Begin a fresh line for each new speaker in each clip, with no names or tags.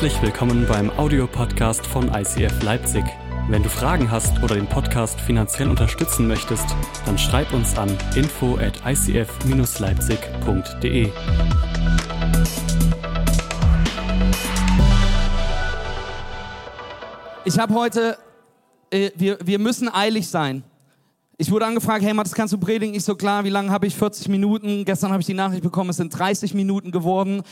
Herzlich willkommen beim Audiopodcast von ICF Leipzig. Wenn du Fragen hast oder den Podcast finanziell unterstützen möchtest, dann schreib uns an info at icf-leipzig.de.
Ich habe heute, äh, wir, wir müssen eilig sein. Ich wurde angefragt, hey Matthias, kannst du predigen? Ich so, klar, wie lange habe ich? 40 Minuten. Gestern habe ich die Nachricht bekommen, es sind 30 Minuten geworden.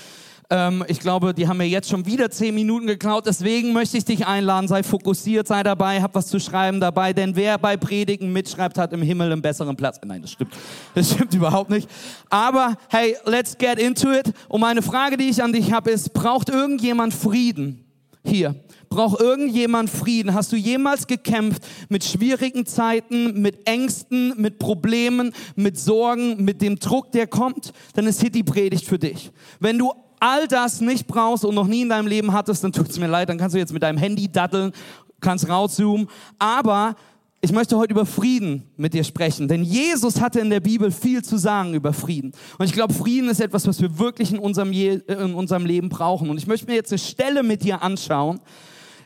Ähm, ich glaube, die haben mir jetzt schon wieder 10 Minuten geklaut. Deswegen möchte ich dich einladen, sei fokussiert, sei dabei, hab was zu schreiben dabei. Denn wer bei Predigen mitschreibt, hat im Himmel einen besseren Platz. Nein, das stimmt. Das stimmt überhaupt nicht. Aber hey, let's get into it. Und meine Frage, die ich an dich habe, ist, braucht irgendjemand Frieden? Hier. Braucht irgendjemand Frieden? Hast du jemals gekämpft mit schwierigen Zeiten, mit Ängsten, mit Problemen, mit Sorgen, mit dem Druck, der kommt? Dann ist hier die Predigt für dich. Wenn du all das nicht brauchst und noch nie in deinem Leben hattest, dann tut es mir leid, dann kannst du jetzt mit deinem Handy daddeln, kannst rauszoomen. Aber ich möchte heute über Frieden mit dir sprechen, denn Jesus hatte in der Bibel viel zu sagen über Frieden. Und ich glaube, Frieden ist etwas, was wir wirklich in unserem, in unserem Leben brauchen. Und ich möchte mir jetzt eine Stelle mit dir anschauen,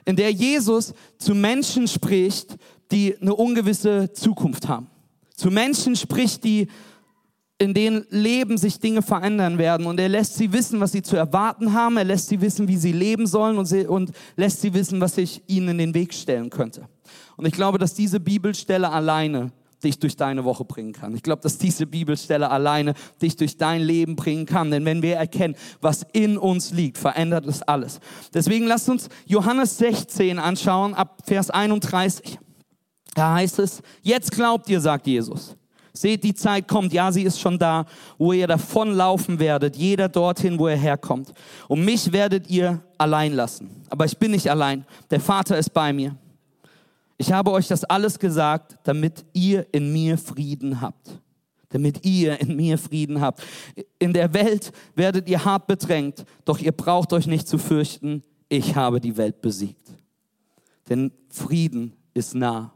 in der Jesus zu Menschen spricht, die eine ungewisse Zukunft haben. Zu Menschen spricht, die in denen Leben sich Dinge verändern werden. Und er lässt sie wissen, was sie zu erwarten haben. Er lässt sie wissen, wie sie leben sollen und, sie, und lässt sie wissen, was sich ihnen in den Weg stellen könnte. Und ich glaube, dass diese Bibelstelle alleine dich durch deine Woche bringen kann. Ich glaube, dass diese Bibelstelle alleine dich durch dein Leben bringen kann. Denn wenn wir erkennen, was in uns liegt, verändert es alles. Deswegen lasst uns Johannes 16 anschauen, ab Vers 31. Da heißt es, jetzt glaubt ihr, sagt Jesus. Seht, die Zeit kommt, ja, sie ist schon da, wo ihr davonlaufen werdet, jeder dorthin, wo er herkommt. Und mich werdet ihr allein lassen. Aber ich bin nicht allein, der Vater ist bei mir. Ich habe euch das alles gesagt, damit ihr in mir Frieden habt. Damit ihr in mir Frieden habt. In der Welt werdet ihr hart bedrängt, doch ihr braucht euch nicht zu fürchten. Ich habe die Welt besiegt. Denn Frieden ist nah.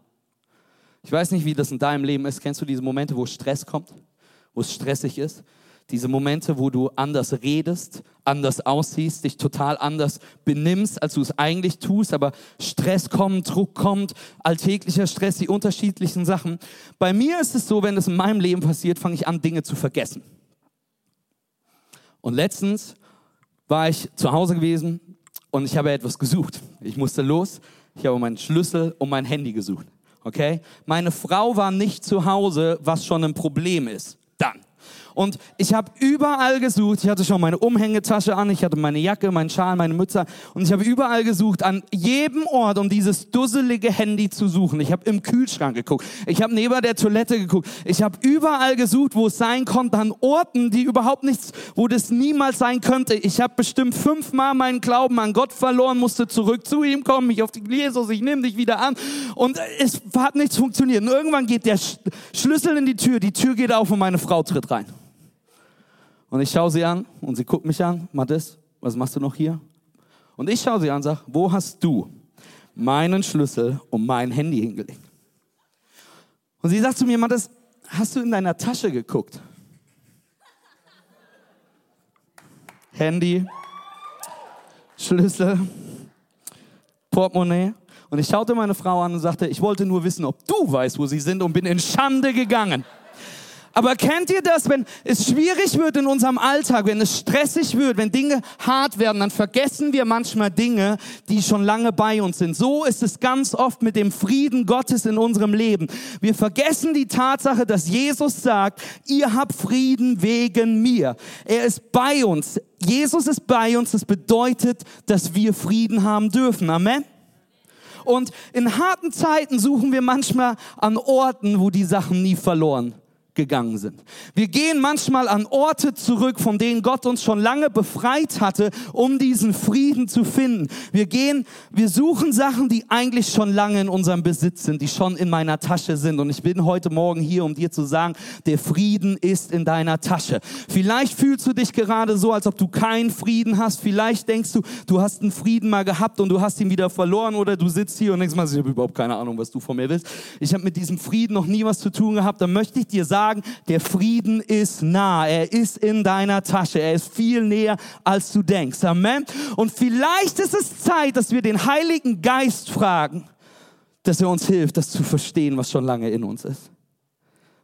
Ich weiß nicht, wie das in deinem Leben ist. Kennst du diese Momente, wo Stress kommt, wo es stressig ist? Diese Momente, wo du anders redest, anders aussiehst, dich total anders benimmst, als du es eigentlich tust, aber Stress kommt, Druck kommt, alltäglicher Stress, die unterschiedlichen Sachen. Bei mir ist es so, wenn das in meinem Leben passiert, fange ich an, Dinge zu vergessen. Und letztens war ich zu Hause gewesen und ich habe etwas gesucht. Ich musste los, ich habe meinen Schlüssel und mein Handy gesucht. Okay? Meine Frau war nicht zu Hause, was schon ein Problem ist. Dann. Und ich habe überall gesucht. Ich hatte schon meine Umhängetasche an, ich hatte meine Jacke, meinen Schal, meine Mütze. Und ich habe überall gesucht, an jedem Ort, um dieses dusselige Handy zu suchen. Ich habe im Kühlschrank geguckt. Ich habe neben der Toilette geguckt. Ich habe überall gesucht, wo es sein konnte, an Orten, die überhaupt nichts, wo das niemals sein könnte. Ich habe bestimmt fünfmal meinen Glauben an Gott verloren, musste zurück zu ihm kommen, mich auf die Jesus, ich nehme dich wieder an. Und es hat nichts funktioniert. Und irgendwann geht der Schlüssel in die Tür, die Tür geht auf und meine Frau tritt rein. Und ich schaue sie an und sie guckt mich an. Mathis, was machst du noch hier? Und ich schaue sie an und sage, wo hast du meinen Schlüssel und mein Handy hingelegt? Und sie sagt zu mir, Mathis, hast du in deiner Tasche geguckt? Handy, Schlüssel, Portemonnaie. Und ich schaute meine Frau an und sagte, ich wollte nur wissen, ob du weißt, wo sie sind und bin in Schande gegangen. Aber kennt ihr das, wenn es schwierig wird in unserem Alltag, wenn es stressig wird, wenn Dinge hart werden, dann vergessen wir manchmal Dinge, die schon lange bei uns sind. So ist es ganz oft mit dem Frieden Gottes in unserem Leben. Wir vergessen die Tatsache, dass Jesus sagt, ihr habt Frieden wegen mir. Er ist bei uns. Jesus ist bei uns. Das bedeutet, dass wir Frieden haben dürfen. Amen. Und in harten Zeiten suchen wir manchmal an Orten, wo die Sachen nie verloren gegangen sind. Wir gehen manchmal an Orte zurück, von denen Gott uns schon lange befreit hatte, um diesen Frieden zu finden. Wir gehen, wir suchen Sachen, die eigentlich schon lange in unserem Besitz sind, die schon in meiner Tasche sind. Und ich bin heute Morgen hier, um dir zu sagen, der Frieden ist in deiner Tasche. Vielleicht fühlst du dich gerade so, als ob du keinen Frieden hast. Vielleicht denkst du, du hast einen Frieden mal gehabt und du hast ihn wieder verloren oder du sitzt hier und denkst mal, ich habe überhaupt keine Ahnung, was du von mir willst. Ich habe mit diesem Frieden noch nie was zu tun gehabt. Dann möchte ich dir sagen, sagen, der Frieden ist nah. Er ist in deiner Tasche. Er ist viel näher, als du denkst. Amen. Und vielleicht ist es Zeit, dass wir den Heiligen Geist fragen, dass er uns hilft, das zu verstehen, was schon lange in uns ist.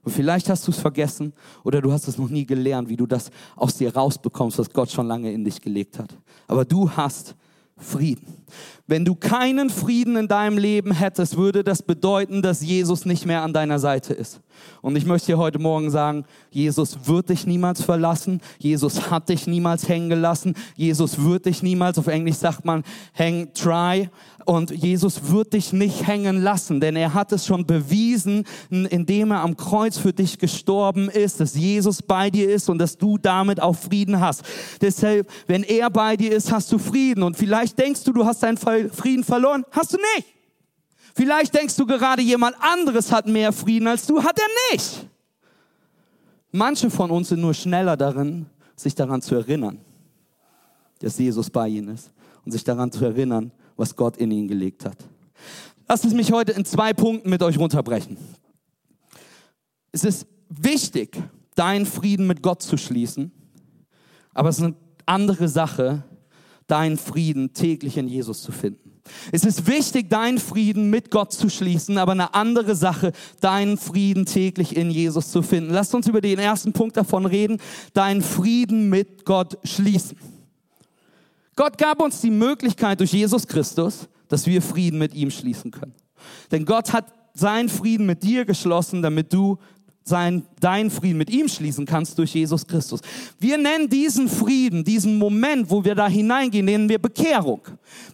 Und vielleicht hast du es vergessen oder du hast es noch nie gelernt, wie du das aus dir rausbekommst, was Gott schon lange in dich gelegt hat. Aber du hast Frieden. Wenn du keinen Frieden in deinem Leben hättest, würde das bedeuten, dass Jesus nicht mehr an deiner Seite ist. Und ich möchte dir heute Morgen sagen, Jesus wird dich niemals verlassen. Jesus hat dich niemals hängen gelassen. Jesus wird dich niemals, auf Englisch sagt man, hang, try. Und Jesus wird dich nicht hängen lassen, denn er hat es schon bewiesen, indem er am Kreuz für dich gestorben ist, dass Jesus bei dir ist und dass du damit auch Frieden hast. Deshalb, wenn er bei dir ist, hast du Frieden. Und vielleicht denkst du, du hast deinen Frieden verloren. Hast du nicht. Vielleicht denkst du gerade, jemand anderes hat mehr Frieden als du. Hat er nicht. Manche von uns sind nur schneller darin, sich daran zu erinnern, dass Jesus bei ihnen ist und sich daran zu erinnern, was Gott in ihn gelegt hat. Lasst es mich heute in zwei Punkten mit euch runterbrechen. Es ist wichtig, deinen Frieden mit Gott zu schließen, aber es ist eine andere Sache, deinen Frieden täglich in Jesus zu finden. Es ist wichtig, deinen Frieden mit Gott zu schließen, aber eine andere Sache, deinen Frieden täglich in Jesus zu finden. Lasst uns über den ersten Punkt davon reden, deinen Frieden mit Gott schließen. Gott gab uns die Möglichkeit durch Jesus Christus, dass wir Frieden mit ihm schließen können. Denn Gott hat seinen Frieden mit dir geschlossen, damit du sein, deinen Frieden mit ihm schließen kannst durch Jesus Christus. Wir nennen diesen Frieden, diesen Moment, wo wir da hineingehen, nennen wir Bekehrung.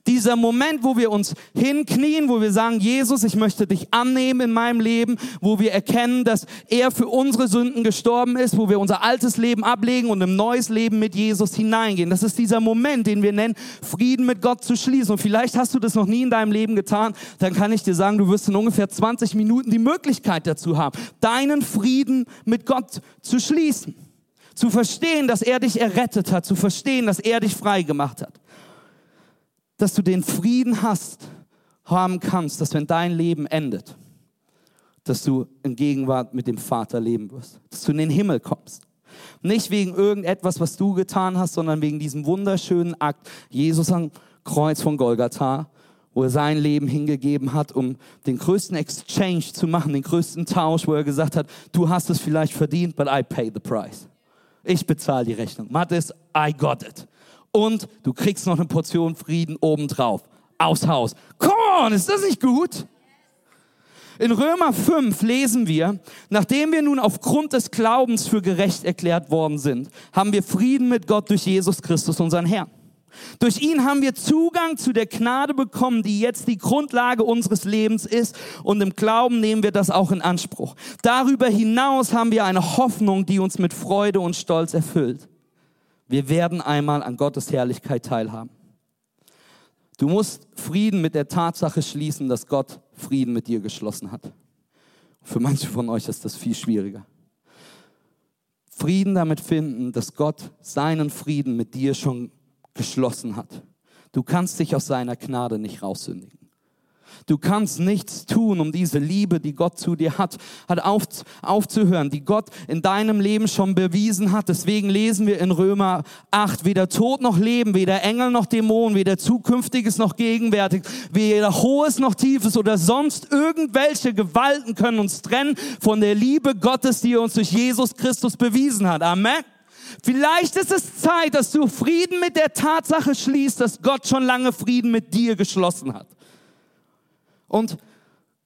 Dieser Moment, wo wir uns hinknien, wo wir sagen, Jesus, ich möchte dich annehmen in meinem Leben, wo wir erkennen, dass er für unsere Sünden gestorben ist, wo wir unser altes Leben ablegen und ein neues Leben mit Jesus hineingehen. Das ist dieser Moment, den wir nennen, Frieden mit Gott zu schließen. Und vielleicht hast du das noch nie in deinem Leben getan, dann kann ich dir sagen, du wirst in ungefähr 20 Minuten die Möglichkeit dazu haben, deinen Frieden mit Gott zu schließen. Zu verstehen, dass er dich errettet hat, zu verstehen, dass er dich frei gemacht hat. Dass du den Frieden hast, haben kannst, dass wenn dein Leben endet, dass du in Gegenwart mit dem Vater leben wirst, dass du in den Himmel kommst. Nicht wegen irgendetwas, was du getan hast, sondern wegen diesem wunderschönen Akt, Jesus am Kreuz von Golgatha, wo er sein Leben hingegeben hat, um den größten Exchange zu machen, den größten Tausch, wo er gesagt hat, du hast es vielleicht verdient, but I pay the price. Ich bezahle die Rechnung. Mathis, I got it. Und du kriegst noch eine Portion Frieden obendrauf. Aufs Haus. Come on, ist das nicht gut? In Römer 5 lesen wir, nachdem wir nun aufgrund des Glaubens für gerecht erklärt worden sind, haben wir Frieden mit Gott durch Jesus Christus, unseren Herrn. Durch ihn haben wir Zugang zu der Gnade bekommen, die jetzt die Grundlage unseres Lebens ist. Und im Glauben nehmen wir das auch in Anspruch. Darüber hinaus haben wir eine Hoffnung, die uns mit Freude und Stolz erfüllt. Wir werden einmal an Gottes Herrlichkeit teilhaben. Du musst Frieden mit der Tatsache schließen, dass Gott Frieden mit dir geschlossen hat. Für manche von euch ist das viel schwieriger. Frieden damit finden, dass Gott seinen Frieden mit dir schon geschlossen hat. Du kannst dich aus seiner Gnade nicht raussündigen. Du kannst nichts tun, um diese Liebe, die Gott zu dir hat, hat auf, aufzuhören, die Gott in deinem Leben schon bewiesen hat. Deswegen lesen wir in Römer 8, weder Tod noch Leben, weder Engel noch Dämonen, weder Zukünftiges noch Gegenwärtig, weder Hohes noch Tiefes oder sonst irgendwelche Gewalten können uns trennen von der Liebe Gottes, die er uns durch Jesus Christus bewiesen hat. Amen. Vielleicht ist es Zeit, dass du Frieden mit der Tatsache schließt, dass Gott schon lange Frieden mit dir geschlossen hat. Und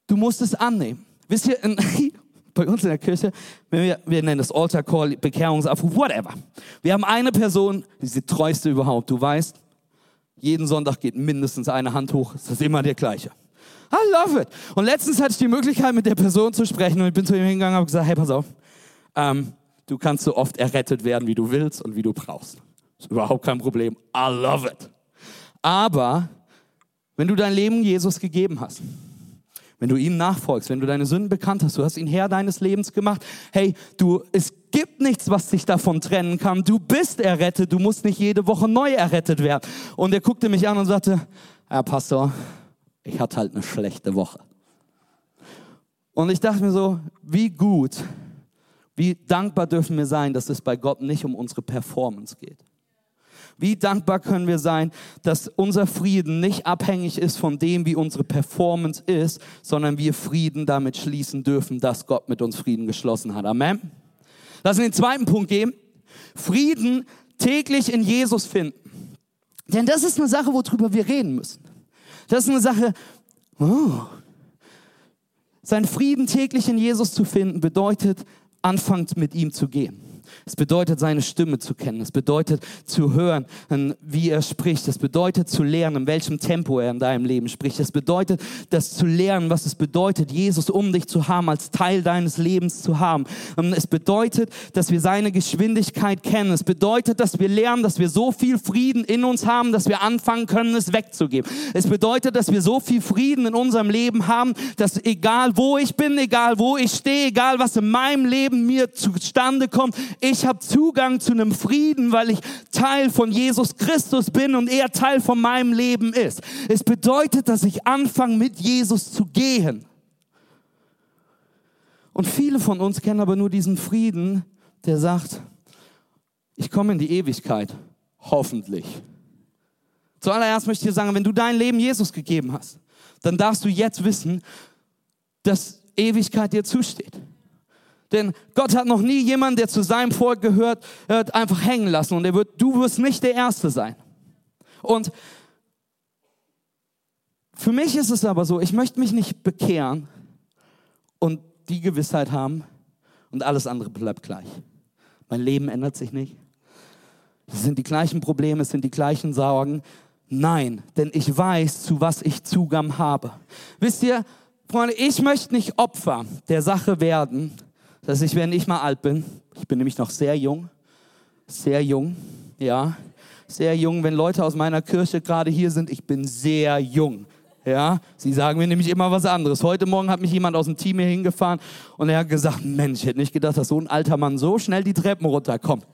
du musst es annehmen. Wisst ihr, in, bei uns in der Kirche, wir, wir nennen das Altar Call, Bekehrungsaufruf, whatever. Wir haben eine Person, die ist die treueste überhaupt. Du weißt, jeden Sonntag geht mindestens eine Hand hoch. Es ist immer der gleiche. I love it. Und letztens hatte ich die Möglichkeit, mit der Person zu sprechen und ich bin zu ihm hingegangen und habe gesagt, hey, pass auf, ähm, Du kannst so oft errettet werden, wie du willst und wie du brauchst. Ist überhaupt kein Problem. I love it. Aber wenn du dein Leben Jesus gegeben hast, wenn du ihm nachfolgst, wenn du deine Sünden bekannt hast, du hast ihn Herr deines Lebens gemacht, hey, du, es gibt nichts, was dich davon trennen kann. Du bist errettet, du musst nicht jede Woche neu errettet werden. Und er guckte mich an und sagte, Herr Pastor, ich hatte halt eine schlechte Woche. Und ich dachte mir so, wie gut, Wie dankbar dürfen wir sein, dass es bei Gott nicht um unsere Performance geht. Wie dankbar können wir sein, dass unser Frieden nicht abhängig ist von dem, wie unsere Performance ist, sondern wir Frieden damit schließen dürfen, dass Gott mit uns Frieden geschlossen hat. Amen. Lass uns den zweiten Punkt geben. Frieden täglich in Jesus finden. Denn das ist eine Sache, worüber wir reden müssen. Das ist eine Sache, oh, sein Frieden täglich in Jesus zu finden, bedeutet, anfangt mit ihm zu gehen. Es bedeutet, seine Stimme zu kennen. Es bedeutet, zu hören, wie er spricht. Es bedeutet, zu lernen, in welchem Tempo er in deinem Leben spricht. Es bedeutet, das zu lernen, was es bedeutet, Jesus um dich zu haben, als Teil deines Lebens zu haben. Es bedeutet, dass wir seine Geschwindigkeit kennen. Es bedeutet, dass wir lernen, dass wir so viel Frieden in uns haben, dass wir anfangen können, es wegzugeben. Es bedeutet, dass wir so viel Frieden in unserem Leben haben, dass egal wo ich bin, egal wo ich stehe, egal was in meinem Leben mir zustande kommt, ich habe Zugang zu einem Frieden, weil ich Teil von Jesus Christus bin und er Teil von meinem Leben ist. Es bedeutet, dass ich anfange, mit Jesus zu gehen. Und viele von uns kennen aber nur diesen Frieden, der sagt, ich komme in die Ewigkeit, hoffentlich. Zuallererst möchte ich dir sagen, wenn du dein Leben Jesus gegeben hast, dann darfst du jetzt wissen, dass Ewigkeit dir zusteht. Denn Gott hat noch nie jemanden, der zu seinem Volk gehört, einfach hängen lassen. Und er wird, du wirst nicht der Erste sein. Und für mich ist es aber so, ich möchte mich nicht bekehren und die Gewissheit haben und alles andere bleibt gleich. Mein Leben ändert sich nicht. Es sind die gleichen Probleme, es sind die gleichen Sorgen. Nein, denn ich weiß, zu was ich Zugang habe. Wisst ihr, Freunde, ich möchte nicht Opfer der Sache werden, dass ich, wenn ich mal alt bin, ich bin nämlich noch sehr jung, sehr jung, ja, sehr jung, wenn Leute aus meiner Kirche gerade hier sind, ich bin sehr jung. Ja, sie sagen mir nämlich immer was anderes. Heute Morgen hat mich jemand aus dem Team hier hingefahren und er hat gesagt, Mensch, ich hätte nicht gedacht, dass so ein alter Mann so schnell die Treppen runterkommt.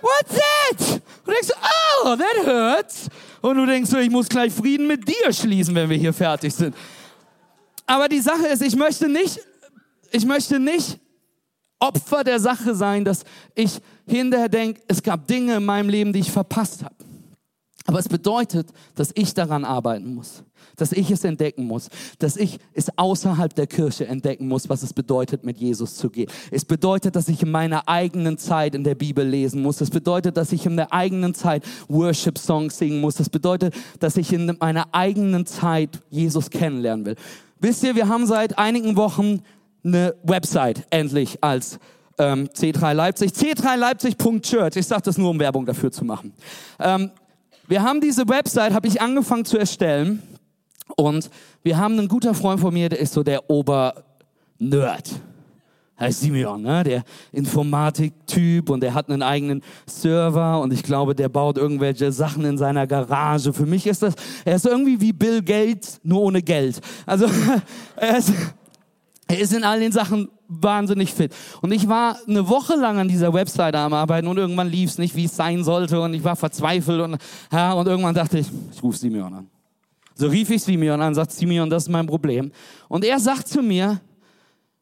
What's that? Und du denkst, oh, that hurts. Und du denkst, ich muss gleich Frieden mit dir schließen, wenn wir hier fertig sind. Aber die Sache ist, ich möchte nicht ich möchte nicht Opfer der Sache sein, dass ich hinterher denke, es gab Dinge in meinem Leben, die ich verpasst habe. Aber es bedeutet, dass ich daran arbeiten muss, dass ich es entdecken muss, dass ich es außerhalb der Kirche entdecken muss, was es bedeutet, mit Jesus zu gehen. Es bedeutet, dass ich in meiner eigenen Zeit in der Bibel lesen muss. Es bedeutet, dass ich in der eigenen Zeit Worship-Songs singen muss. Es bedeutet, dass ich in meiner eigenen Zeit Jesus kennenlernen will. Wisst ihr, wir haben seit einigen Wochen eine Website endlich als ähm, C3 Leipzig. C3Leipzig.church. Ich sage das nur, um Werbung dafür zu machen. Ähm, wir haben diese Website, habe ich angefangen zu erstellen. Und wir haben einen guter Freund von mir, der ist so der Ober-Nerd. Heißt Simeon, ne? der Informatik-Typ und der hat einen eigenen Server und ich glaube, der baut irgendwelche Sachen in seiner Garage. Für mich ist das, er ist irgendwie wie Bill Gates, nur ohne Geld. Also, er ist, er ist in all den Sachen wahnsinnig fit. Und ich war eine Woche lang an dieser Webseite am Arbeiten und irgendwann lief es nicht, wie es sein sollte und ich war verzweifelt und, ja, und irgendwann dachte ich, ich rufe Simeon an. So rief ich Simeon an, sagt Simeon, das ist mein Problem. Und er sagt zu mir,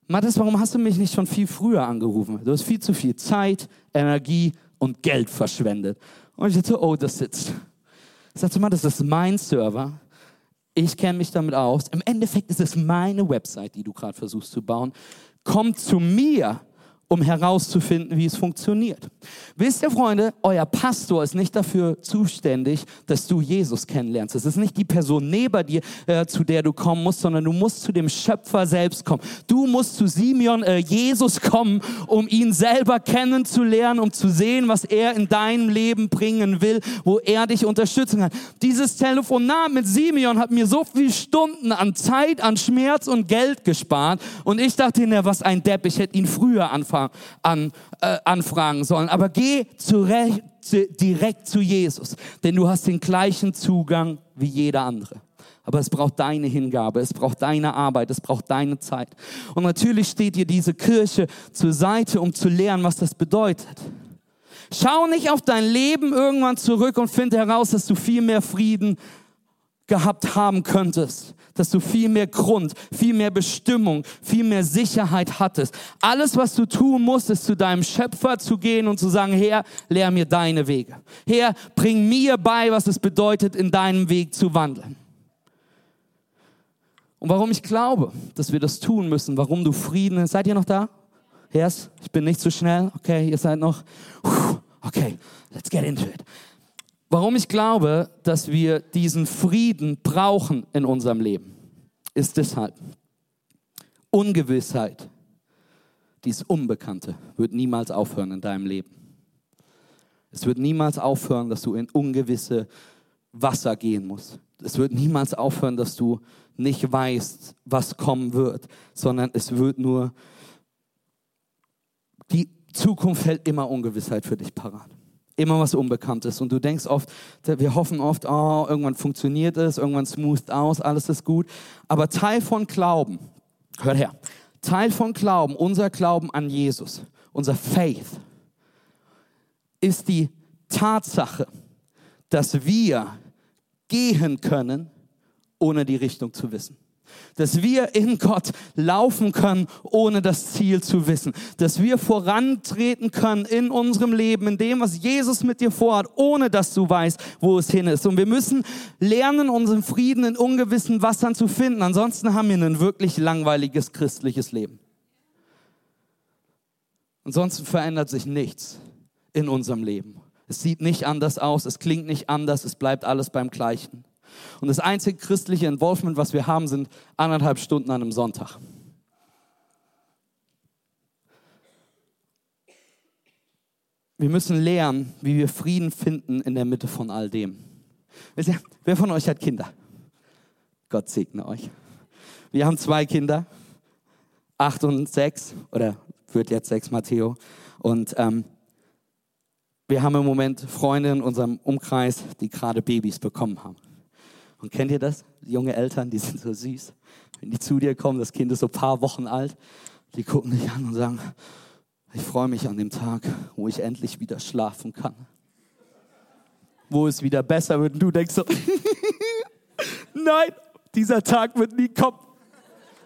Mathis, warum hast du mich nicht schon viel früher angerufen? Du hast viel zu viel Zeit, Energie und Geld verschwendet. Und ich dachte, oh, das sitzt. Ich sagte, Mathis, das ist mein Server ich kenne mich damit aus. Im Endeffekt ist es meine Website, die du gerade versuchst zu bauen. Komm zu mir um herauszufinden, wie es funktioniert. Wisst ihr, Freunde, euer Pastor ist nicht dafür zuständig, dass du Jesus kennenlernst. Es ist nicht die Person neben dir, äh, zu der du kommen musst, sondern du musst zu dem Schöpfer selbst kommen. Du musst zu Simeon, äh, Jesus kommen, um ihn selber kennenzulernen, um zu sehen, was er in deinem Leben bringen will, wo er dich unterstützen kann. Dieses Telefonat mit Simeon hat mir so viele Stunden an Zeit, an Schmerz und Geld gespart. Und ich dachte, na, was ein Depp, ich hätte ihn früher anfangen an, äh, anfragen sollen. Aber geh zurecht, direkt zu Jesus, denn du hast den gleichen Zugang wie jeder andere. Aber es braucht deine Hingabe, es braucht deine Arbeit, es braucht deine Zeit. Und natürlich steht dir diese Kirche zur Seite, um zu lernen, was das bedeutet. Schau nicht auf dein Leben irgendwann zurück und finde heraus, dass du viel mehr Frieden gehabt haben könntest, dass du viel mehr Grund, viel mehr Bestimmung, viel mehr Sicherheit hattest. Alles, was du tun musst, ist zu deinem Schöpfer zu gehen und zu sagen, Herr, lehr mir deine Wege. Herr, bring mir bei, was es bedeutet, in deinem Weg zu wandeln. Und warum ich glaube, dass wir das tun müssen, warum du Frieden, seid ihr noch da? Yes, ich bin nicht zu so schnell. Okay, ihr seid noch. Okay, let's get into it. Warum ich glaube, dass wir diesen Frieden brauchen in unserem Leben, ist deshalb. Ungewissheit, dies Unbekannte, wird niemals aufhören in deinem Leben. Es wird niemals aufhören, dass du in ungewisse Wasser gehen musst. Es wird niemals aufhören, dass du nicht weißt, was kommen wird, sondern es wird nur, die Zukunft hält immer Ungewissheit für dich parat immer was Unbekanntes. Und du denkst oft, wir hoffen oft, oh, irgendwann funktioniert es, irgendwann smooth aus, alles ist gut. Aber Teil von Glauben, hör her, Teil von Glauben, unser Glauben an Jesus, unser Faith, ist die Tatsache, dass wir gehen können, ohne die Richtung zu wissen dass wir in Gott laufen können, ohne das Ziel zu wissen, dass wir vorantreten können in unserem Leben, in dem, was Jesus mit dir vorhat, ohne dass du weißt, wo es hin ist. Und wir müssen lernen, unseren Frieden in ungewissen Wassern zu finden. Ansonsten haben wir ein wirklich langweiliges christliches Leben. Ansonsten verändert sich nichts in unserem Leben. Es sieht nicht anders aus, es klingt nicht anders, es bleibt alles beim Gleichen. Und das einzige christliche Involvement, was wir haben, sind anderthalb Stunden an einem Sonntag. Wir müssen lernen, wie wir Frieden finden in der Mitte von all dem. Wer von euch hat Kinder? Gott segne euch. Wir haben zwei Kinder, acht und sechs, oder wird jetzt sechs, Matteo. Und ähm, wir haben im Moment Freunde in unserem Umkreis, die gerade Babys bekommen haben. Und kennt ihr das? Junge Eltern, die sind so süß. Wenn die zu dir kommen, das Kind ist so ein paar Wochen alt, die gucken dich an und sagen, ich freue mich an dem Tag, wo ich endlich wieder schlafen kann. Wo es wieder besser wird. Und du denkst so, nein, dieser Tag wird nie kommen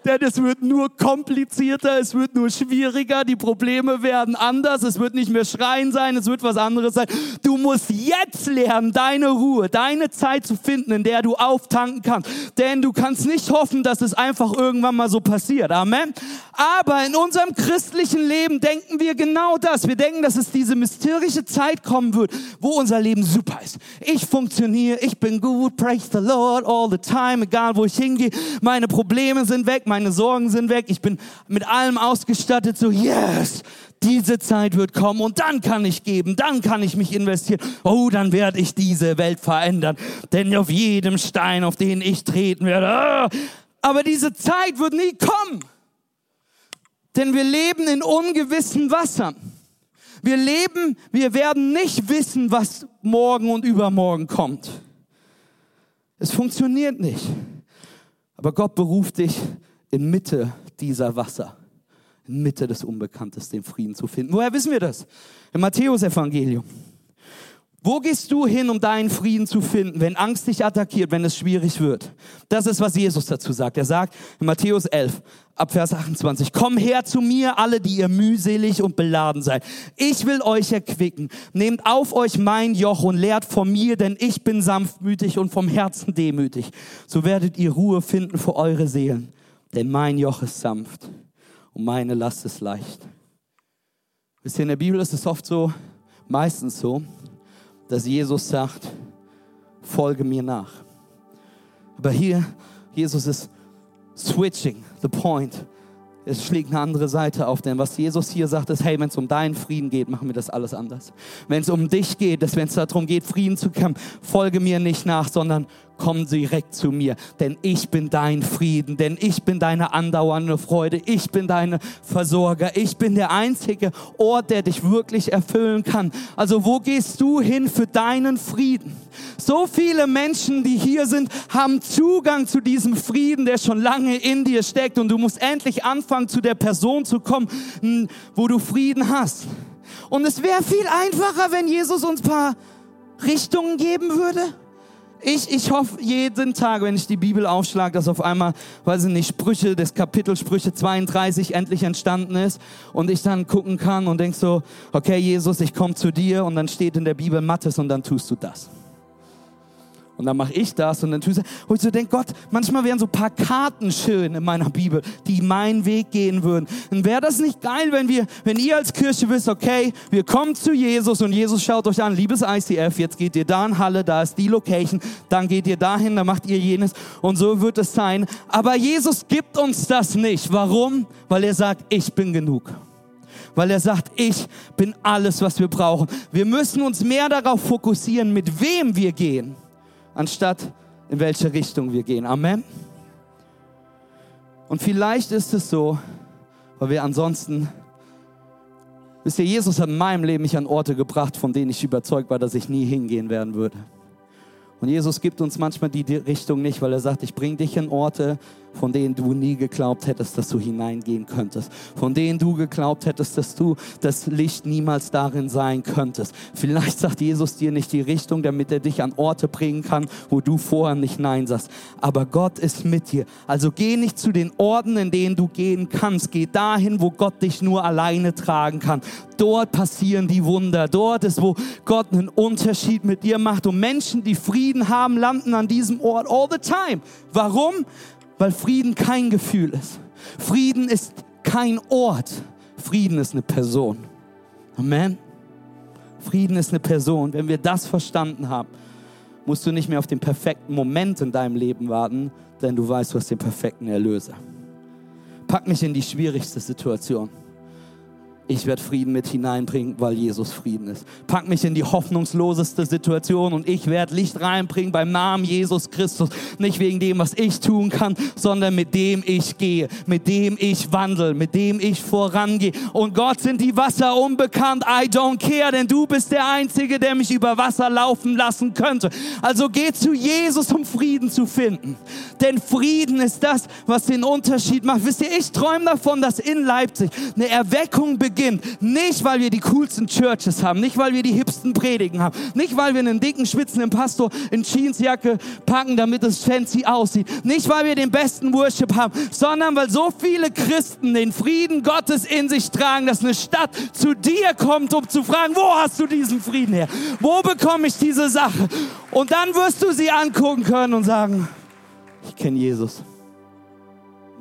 denn es wird nur komplizierter, es wird nur schwieriger, die Probleme werden anders, es wird nicht mehr Schreien sein, es wird was anderes sein. Du musst jetzt lernen, deine Ruhe, deine Zeit zu finden, in der du auftanken kannst. Denn du kannst nicht hoffen, dass es einfach irgendwann mal so passiert. Amen. Aber in unserem christlichen Leben denken wir genau das. Wir denken, dass es diese mysterische Zeit kommen wird, wo unser Leben super ist. Ich funktioniere, ich bin gut, praise the Lord all the time, egal wo ich hingehe. Meine Probleme sind weg, meine Sorgen sind weg, ich bin mit allem ausgestattet, so yes, diese Zeit wird kommen und dann kann ich geben, dann kann ich mich investieren. Oh, dann werde ich diese Welt verändern, denn auf jedem Stein, auf den ich treten werde. Ah, aber diese Zeit wird nie kommen, denn wir leben in ungewissen Wassern. Wir leben, wir werden nicht wissen, was morgen und übermorgen kommt. Es funktioniert nicht. Aber Gott beruft dich inmitten dieser Wasser, inmitten des Unbekanntes, den Frieden zu finden. Woher wissen wir das? Im Matthäus-Evangelium. Wo gehst du hin, um deinen Frieden zu finden, wenn Angst dich attackiert, wenn es schwierig wird? Das ist, was Jesus dazu sagt. Er sagt in Matthäus 11, ab Vers 28, komm her zu mir, alle, die ihr mühselig und beladen seid. Ich will euch erquicken. Nehmt auf euch mein Joch und lehrt von mir, denn ich bin sanftmütig und vom Herzen demütig. So werdet ihr Ruhe finden für eure Seelen. Denn mein Joch ist sanft und meine Last ist leicht. Wisst ihr, in der Bibel ist es oft so, meistens so, dass Jesus sagt, folge mir nach. Aber hier, Jesus ist switching the point. Es schlägt eine andere Seite auf, denn was Jesus hier sagt, ist, hey, wenn es um deinen Frieden geht, machen wir das alles anders. Wenn es um dich geht, wenn es darum geht, Frieden zu kämpfen, folge mir nicht nach, sondern komm direkt zu mir, denn ich bin dein Frieden, denn ich bin deine andauernde Freude, ich bin deine Versorger, ich bin der einzige Ort, der dich wirklich erfüllen kann. Also wo gehst du hin für deinen Frieden? So viele Menschen, die hier sind, haben Zugang zu diesem Frieden, der schon lange in dir steckt und du musst endlich anfangen, zu der Person zu kommen, hm, wo du Frieden hast. Und es wäre viel einfacher, wenn Jesus uns paar Richtungen geben würde Ich, ich hoffe jeden Tag, wenn ich die Bibel aufschlage, dass auf einmal, weiß ich nicht, Sprüche, das Kapitel Sprüche 32 endlich entstanden ist und ich dann gucken kann und denk so, okay, Jesus, ich komme zu dir und dann steht in der Bibel Mattes und dann tust du das. Und dann mache ich das und dann tue ich. Und ich so denke, Gott, manchmal wären so ein paar Karten schön in meiner Bibel, die meinen Weg gehen würden. Und wäre das nicht geil, wenn wir, wenn ihr als Kirche wisst, okay, wir kommen zu Jesus und Jesus schaut euch an, liebes ICF, jetzt geht ihr da in Halle, da ist die Location, dann geht ihr dahin, dann macht ihr jenes und so wird es sein. Aber Jesus gibt uns das nicht. Warum? Weil er sagt, ich bin genug weil er sagt, ich bin alles, was wir brauchen. Wir müssen uns mehr darauf fokussieren, mit wem wir gehen anstatt in welche Richtung wir gehen. Amen. Und vielleicht ist es so, weil wir ansonsten, wisst ihr, Jesus hat in meinem Leben mich an Orte gebracht, von denen ich überzeugt war, dass ich nie hingehen werden würde. Und Jesus gibt uns manchmal die Richtung nicht, weil er sagt, ich bringe dich in Orte, von denen du nie geglaubt hättest, dass du hineingehen könntest, von denen du geglaubt hättest, dass du das Licht niemals darin sein könntest. Vielleicht sagt Jesus dir nicht die Richtung, damit er dich an Orte bringen kann, wo du vorher nicht Nein sagst. Aber Gott ist mit dir. Also geh nicht zu den Orten, in denen du gehen kannst. Geh dahin, wo Gott dich nur alleine tragen kann. Dort passieren die Wunder. Dort ist, wo Gott einen Unterschied mit dir macht. Und Menschen, die Frieden haben, landen an diesem Ort all the time. Warum? Weil Frieden kein Gefühl ist. Frieden ist kein Ort. Frieden ist eine Person. Amen. Frieden ist eine Person. Wenn wir das verstanden haben, musst du nicht mehr auf den perfekten Moment in deinem Leben warten, denn du weißt, du hast den perfekten Erlöser. Pack mich in die schwierigste Situation ich werde Frieden mit hineinbringen, weil Jesus Frieden ist. Pack mich in die hoffnungsloseste Situation und ich werde Licht reinbringen beim Namen Jesus Christus. Nicht wegen dem, was ich tun kann, sondern mit dem ich gehe, mit dem ich wandle, mit dem ich vorangehe. Und Gott sind die Wasser unbekannt. I don't care, denn du bist der Einzige, der mich über Wasser laufen lassen könnte. Also geh zu Jesus, um Frieden zu finden. Denn Frieden ist das, was den Unterschied macht. Wisst ihr, ich träume davon, dass in Leipzig eine Erweckung beginnt beginnt. Nicht, weil wir die coolsten Churches haben, nicht, weil wir die hipsten Predigen haben, nicht, weil wir einen dicken, schwitzenden Pastor in Jeansjacke packen, damit es fancy aussieht, nicht, weil wir den besten Worship haben, sondern weil so viele Christen den Frieden Gottes in sich tragen, dass eine Stadt zu dir kommt, um zu fragen, wo hast du diesen Frieden her? Wo bekomme ich diese Sache? Und dann wirst du sie angucken können und sagen, ich kenne Jesus.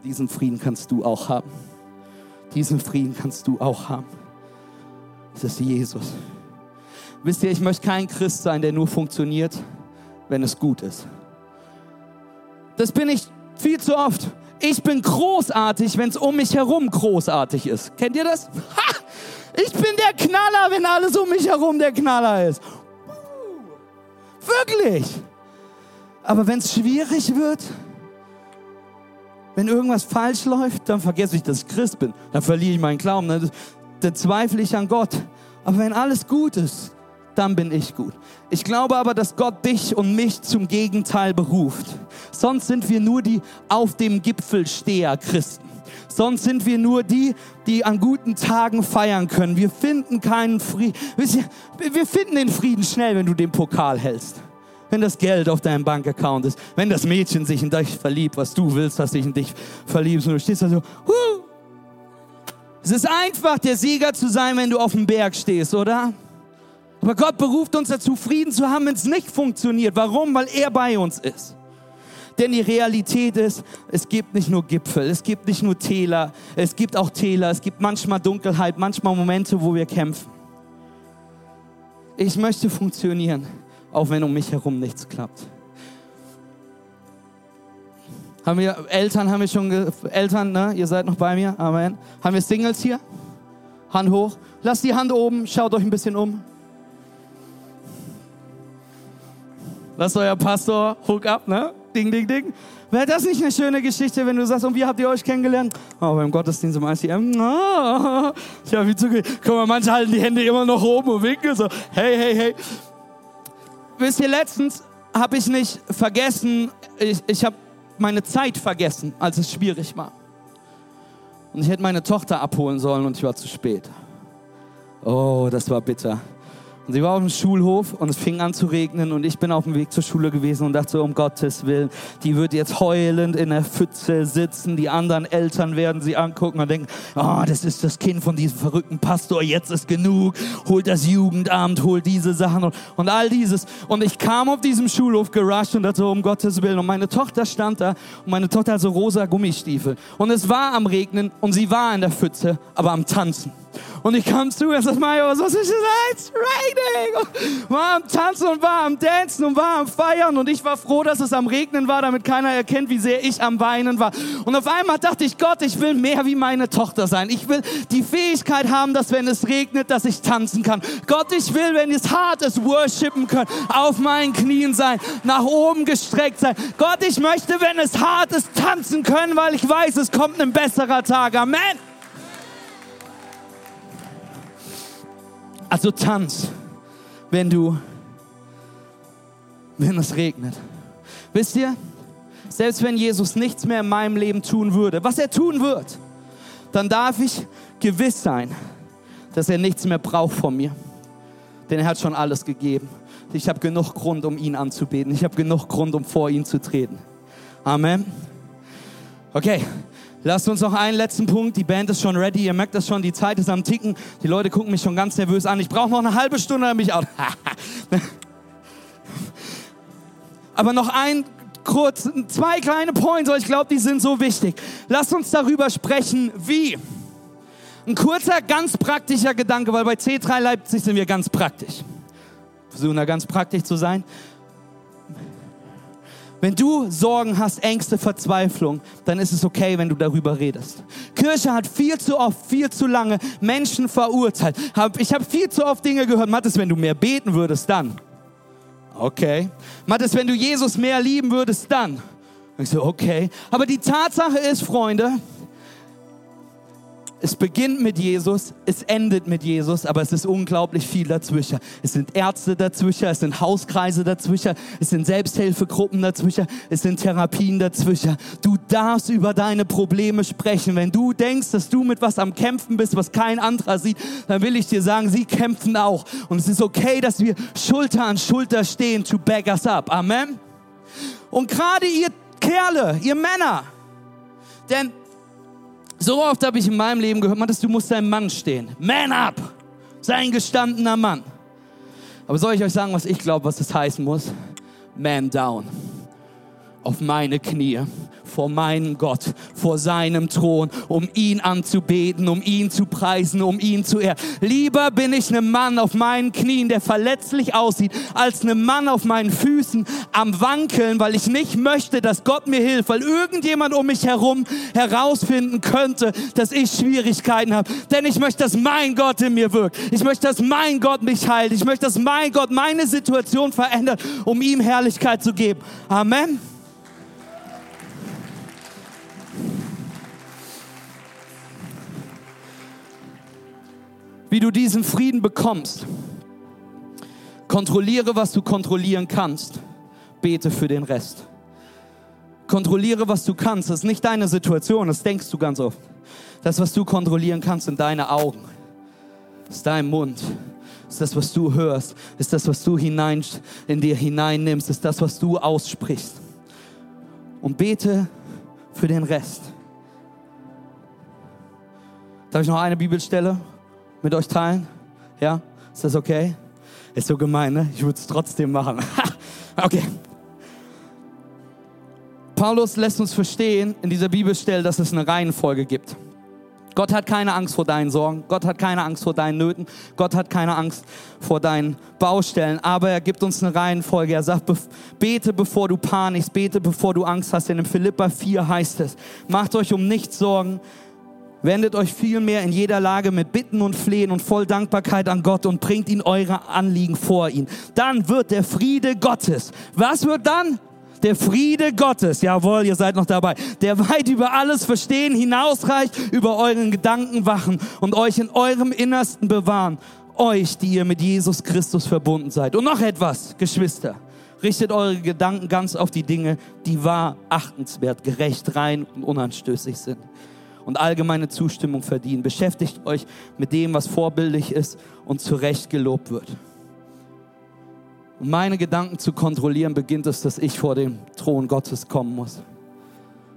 Diesen Frieden kannst du auch haben. Diesen Frieden kannst du auch haben. Das ist Jesus. Wisst ihr, ich möchte kein Christ sein, der nur funktioniert, wenn es gut ist. Das bin ich viel zu oft. Ich bin großartig, wenn es um mich herum großartig ist. Kennt ihr das? Ha! Ich bin der Knaller, wenn alles um mich herum der Knaller ist. Wirklich. Aber wenn es schwierig wird, wenn irgendwas falsch läuft, dann vergesse ich, dass ich Christ bin. Dann verliere ich meinen Glauben. Dann, dann zweifle ich an Gott. Aber wenn alles gut ist, dann bin ich gut. Ich glaube aber, dass Gott dich und mich zum Gegenteil beruft. Sonst sind wir nur die auf dem Gipfel steher Christen. Sonst sind wir nur die, die an guten Tagen feiern können. Wir finden keinen Frieden. Wir finden den Frieden schnell, wenn du den Pokal hältst wenn das Geld auf deinem Bankaccount ist, wenn das Mädchen sich in dich verliebt, was du willst, dass sich in dich verliebt und du stehst da so, huh. Es ist einfach, der Sieger zu sein, wenn du auf dem Berg stehst, oder? Aber Gott beruft uns dazu, Frieden zu haben, wenn es nicht funktioniert. Warum? Weil er bei uns ist. Denn die Realität ist, es gibt nicht nur Gipfel, es gibt nicht nur Täler, es gibt auch Täler, es gibt manchmal Dunkelheit, manchmal Momente, wo wir kämpfen. Ich möchte funktionieren auch wenn um mich herum nichts klappt. Haben wir Eltern, haben wir schon Eltern, ne? Ihr seid noch bei mir. Amen. Haben wir Singles hier? Hand hoch. Lasst die Hand oben, schaut euch ein bisschen um. Lasst euer Pastor hook up, ne? Ding, ding, ding. Wäre das nicht eine schöne Geschichte, wenn du sagst, und wie habt ihr euch kennengelernt? Oh, beim Gottesdienst im ICM. Oh. Ja, wie zugehört. Guck mal, manche halten die Hände immer noch oben und winken so. Hey, hey, hey wisst ihr, letztens habe ich nicht vergessen, ich, ich habe meine Zeit vergessen, als es schwierig war. Und ich hätte meine Tochter abholen sollen und ich war zu spät. Oh, das war bitter. Und sie war auf dem Schulhof und es fing an zu regnen und ich bin auf dem Weg zur Schule gewesen und dachte um Gottes Willen, die wird jetzt heulend in der Pfütze sitzen, die anderen Eltern werden sie angucken und denken, oh, das ist das Kind von diesem verrückten Pastor, jetzt ist genug, holt das Jugendamt, holt diese Sachen und, und all dieses. Und ich kam auf diesem Schulhof gerusht und dachte um Gottes Willen. Und meine Tochter stand da und meine Tochter hat so rosa Gummistiefel. Und es war am Regnen und sie war in der Pfütze, aber am Tanzen. Und ich kam zu und sagte, Mario, was ist das? Raining. War am Tanzen und war am Dancen und war am Feiern. Und ich war froh, dass es am Regnen war, damit keiner erkennt, wie sehr ich am Weinen war. Und auf einmal dachte ich, Gott, ich will mehr wie meine Tochter sein. Ich will die Fähigkeit haben, dass wenn es regnet, dass ich tanzen kann. Gott, ich will, wenn es hart ist, worshipen können, auf meinen Knien sein, nach oben gestreckt sein. Gott, ich möchte, wenn es hart ist, tanzen können, weil ich weiß, es kommt ein besserer Tag. Amen. Also tanz, wenn du, wenn es regnet. Wisst ihr, selbst wenn Jesus nichts mehr in meinem Leben tun würde, was er tun wird, dann darf ich gewiss sein, dass er nichts mehr braucht von mir. Denn er hat schon alles gegeben. Ich habe genug Grund, um ihn anzubeten. Ich habe genug Grund, um vor ihn zu treten. Amen. Okay, Lasst uns noch einen letzten Punkt. Die Band ist schon ready. Ihr merkt das schon. Die Zeit ist am Ticken. Die Leute gucken mich schon ganz nervös an. Ich brauche noch eine halbe Stunde, damit ich auch. Aber noch ein kurz, zwei kleine Points, ich glaube, die sind so wichtig. Lasst uns darüber sprechen, wie. Ein kurzer, ganz praktischer Gedanke, weil bei C3 Leipzig sind wir ganz praktisch. Versuchen da ganz praktisch zu sein. Wenn du Sorgen hast, Ängste, Verzweiflung, dann ist es okay, wenn du darüber redest. Kirche hat viel zu oft, viel zu lange Menschen verurteilt. Ich habe viel zu oft Dinge gehört. Mathis, wenn du mehr beten würdest, dann. Okay. Mathis, wenn du Jesus mehr lieben würdest, dann. Ich so, okay. Aber die Tatsache ist, Freunde, es beginnt mit Jesus, es endet mit Jesus, aber es ist unglaublich viel dazwischen. Es sind Ärzte dazwischen, es sind Hauskreise dazwischen, es sind Selbsthilfegruppen dazwischen, es sind Therapien dazwischen. Du darfst über deine Probleme sprechen. Wenn du denkst, dass du mit was am Kämpfen bist, was kein anderer sieht, dann will ich dir sagen, sie kämpfen auch. Und es ist okay, dass wir Schulter an Schulter stehen to back us up. Amen. Und gerade ihr Kerle, ihr Männer, denn so oft habe ich in meinem Leben gehört, Matthias, du musst dein Mann stehen. Man up! Sei ein gestandener Mann. Aber soll ich euch sagen, was ich glaube, was das heißen muss? Man down. Auf meine Knie vor meinem Gott, vor seinem Thron, um ihn anzubeten, um ihn zu preisen, um ihn zu ehren. Lieber bin ich ein Mann auf meinen Knien, der verletzlich aussieht, als ein Mann auf meinen Füßen am Wankeln, weil ich nicht möchte, dass Gott mir hilft, weil irgendjemand um mich herum herausfinden könnte, dass ich Schwierigkeiten habe. Denn ich möchte, dass mein Gott in mir wirkt. Ich möchte, dass mein Gott mich heilt. Ich möchte, dass mein Gott meine Situation verändert, um ihm Herrlichkeit zu geben. Amen. Wie du diesen Frieden bekommst. Kontrolliere, was du kontrollieren kannst. Bete für den Rest. Kontrolliere, was du kannst. Das ist nicht deine Situation, das denkst du ganz oft. Das, was du kontrollieren kannst, sind deine Augen. Ist dein Mund. Ist das, was du hörst. Ist das, was du hinein, in dir hineinnimmst. Ist das, was du aussprichst. Und bete für den Rest. Darf ich noch eine Bibelstelle mit euch teilen? Ja? Ist das okay? Ist so gemein, ne? Ich würde es trotzdem machen. okay. Paulus lässt uns verstehen in dieser Bibelstelle, dass es eine Reihenfolge gibt. Gott hat keine Angst vor deinen Sorgen. Gott hat keine Angst vor deinen Nöten. Gott hat keine Angst vor deinen Baustellen. Aber er gibt uns eine Reihenfolge. Er sagt, bete bevor du panikst, bete bevor du Angst hast. Denn in Philippa 4 heißt es, macht euch um nichts Sorgen, Wendet euch vielmehr in jeder Lage mit Bitten und Flehen und voll Dankbarkeit an Gott und bringt ihn eure Anliegen vor ihn. Dann wird der Friede Gottes. Was wird dann? Der Friede Gottes, jawohl, ihr seid noch dabei, der weit über alles Verstehen hinausreicht, über euren Gedanken wachen und euch in eurem Innersten bewahren. Euch, die ihr mit Jesus Christus verbunden seid. Und noch etwas, Geschwister. Richtet eure Gedanken ganz auf die Dinge, die wahr, achtenswert, gerecht, rein und unanstößig sind und allgemeine Zustimmung verdienen. Beschäftigt euch mit dem, was vorbildlich ist und zu Recht gelobt wird. um meine Gedanken zu kontrollieren, beginnt es, dass ich vor den Thron Gottes kommen muss.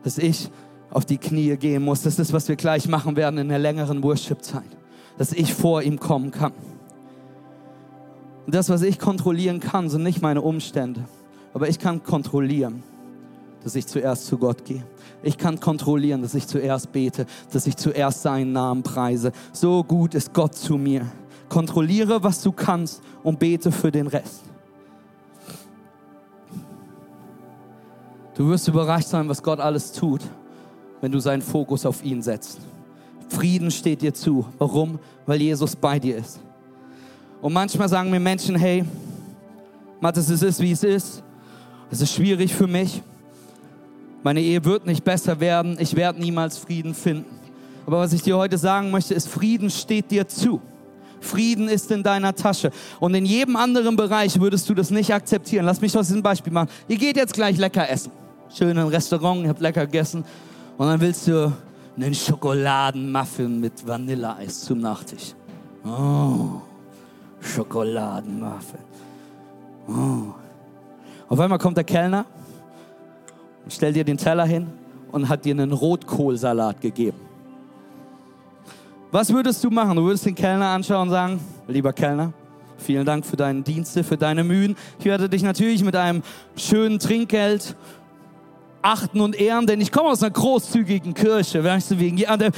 Dass ich auf die Knie gehen muss. Das ist, was wir gleich machen werden in der längeren Worship-Zeit. Dass ich vor ihm kommen kann. Und das, was ich kontrollieren kann, sind nicht meine Umstände. Aber ich kann kontrollieren, dass ich zuerst zu Gott gehe. Ich kann kontrollieren, dass ich zuerst bete, dass ich zuerst seinen Namen preise. So gut ist Gott zu mir. Kontrolliere, was du kannst und bete für den Rest. Du wirst überrascht sein, was Gott alles tut, wenn du seinen Fokus auf ihn setzt. Frieden steht dir zu. Warum? Weil Jesus bei dir ist. Und manchmal sagen mir Menschen, hey, Mathis, es ist, wie es ist. Es ist schwierig für mich. Meine Ehe wird nicht besser werden. Ich werde niemals Frieden finden. Aber was ich dir heute sagen möchte, ist, Frieden steht dir zu. Frieden ist in deiner Tasche. Und in jedem anderen Bereich würdest du das nicht akzeptieren. Lass mich aus diesem Beispiel machen. Ihr geht jetzt gleich lecker essen. Schön in ein Restaurant, ihr habt lecker gegessen. Und dann willst du einen Schokoladenmuffin mit Vanilleeis zum Nachtisch. Oh, Schokoladenmuffin. Oh. Auf einmal kommt der Kellner stellt dir den Teller hin und hat dir einen Rotkohlsalat gegeben. Was würdest du machen? Du würdest den Kellner anschauen und sagen, lieber Kellner, vielen Dank für deine Dienste, für deine Mühen. Ich werde dich natürlich mit einem schönen Trinkgeld achten und ehren, denn ich komme aus einer großzügigen Kirche. Äh,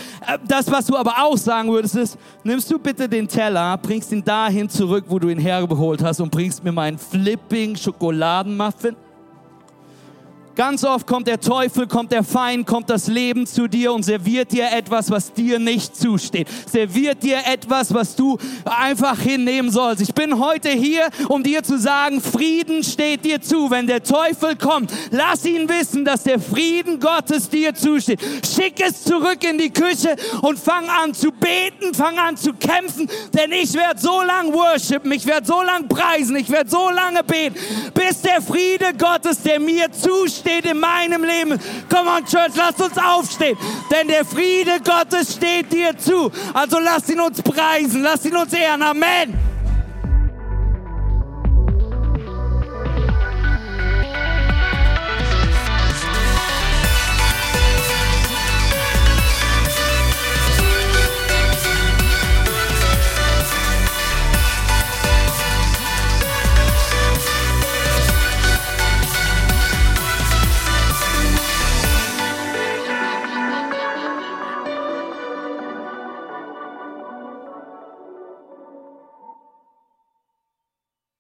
das, was du aber auch sagen würdest, ist, nimmst du bitte den Teller, bringst ihn dahin zurück, wo du ihn hergeholt hast und bringst mir meinen flipping Schokoladenmuffin? Ganz oft kommt der Teufel, kommt der Feind, kommt das Leben zu dir und serviert dir etwas, was dir nicht zusteht. Serviert dir etwas, was du einfach hinnehmen sollst. Ich bin heute hier, um dir zu sagen, Frieden steht dir zu. Wenn der Teufel kommt, lass ihn wissen, dass der Frieden Gottes dir zusteht. Schick es zurück in die Küche und fang an zu beten, fang an zu kämpfen, denn ich werde so lange worshipen, ich werde so lange preisen, ich werde so lange beten, bis der Friede Gottes, der mir zusteht, steht in meinem Leben. Come on, Church, lasst uns aufstehen. Denn der Friede Gottes steht dir zu. Also lasst ihn uns preisen, lasst ihn uns ehren. Amen.